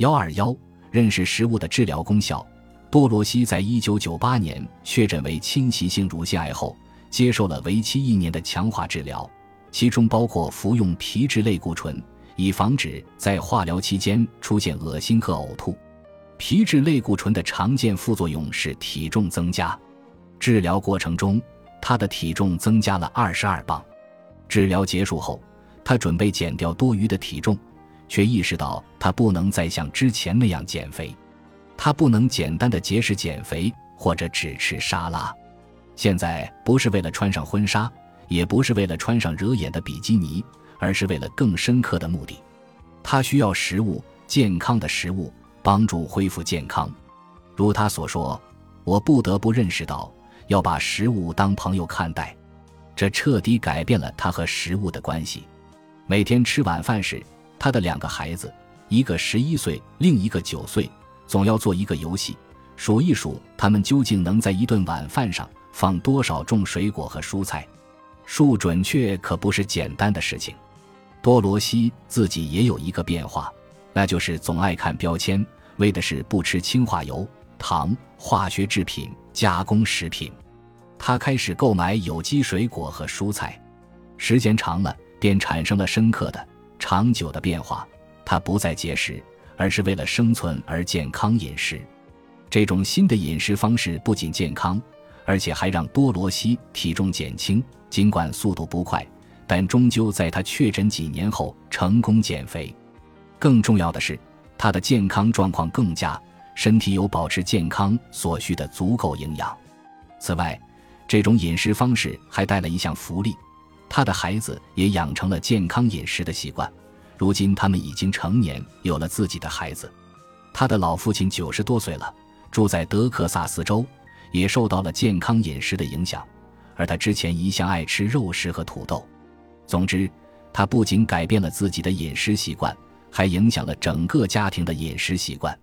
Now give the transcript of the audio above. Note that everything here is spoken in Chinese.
幺二幺，认识食物的治疗功效。多罗西在一九九八年确诊为侵袭性乳腺癌后，接受了为期一年的强化治疗，其中包括服用皮质类固醇，以防止在化疗期间出现恶心和呕吐。皮质类固醇的常见副作用是体重增加。治疗过程中，他的体重增加了二十二磅。治疗结束后，他准备减掉多余的体重，却意识到他不能再像之前那样减肥。他不能简单的节食减肥，或者只吃沙拉。现在不是为了穿上婚纱，也不是为了穿上惹眼的比基尼，而是为了更深刻的目的。他需要食物，健康的食物，帮助恢复健康。如他所说：“我不得不认识到，要把食物当朋友看待。”这彻底改变了他和食物的关系。每天吃晚饭时，他的两个孩子，一个十一岁，另一个九岁。总要做一个游戏，数一数他们究竟能在一顿晚饭上放多少种水果和蔬菜。数准确可不是简单的事情。多罗西自己也有一个变化，那就是总爱看标签，为的是不吃氢化油、糖、化学制品、加工食品。他开始购买有机水果和蔬菜，时间长了，便产生了深刻的、长久的变化。他不再节食。而是为了生存而健康饮食，这种新的饮食方式不仅健康，而且还让多罗西体重减轻。尽管速度不快，但终究在他确诊几年后成功减肥。更重要的是，他的健康状况更佳，身体有保持健康所需的足够营养。此外，这种饮食方式还带了一项福利：他的孩子也养成了健康饮食的习惯。如今他们已经成年，有了自己的孩子。他的老父亲九十多岁了，住在德克萨斯州，也受到了健康饮食的影响。而他之前一向爱吃肉食和土豆。总之，他不仅改变了自己的饮食习惯，还影响了整个家庭的饮食习惯。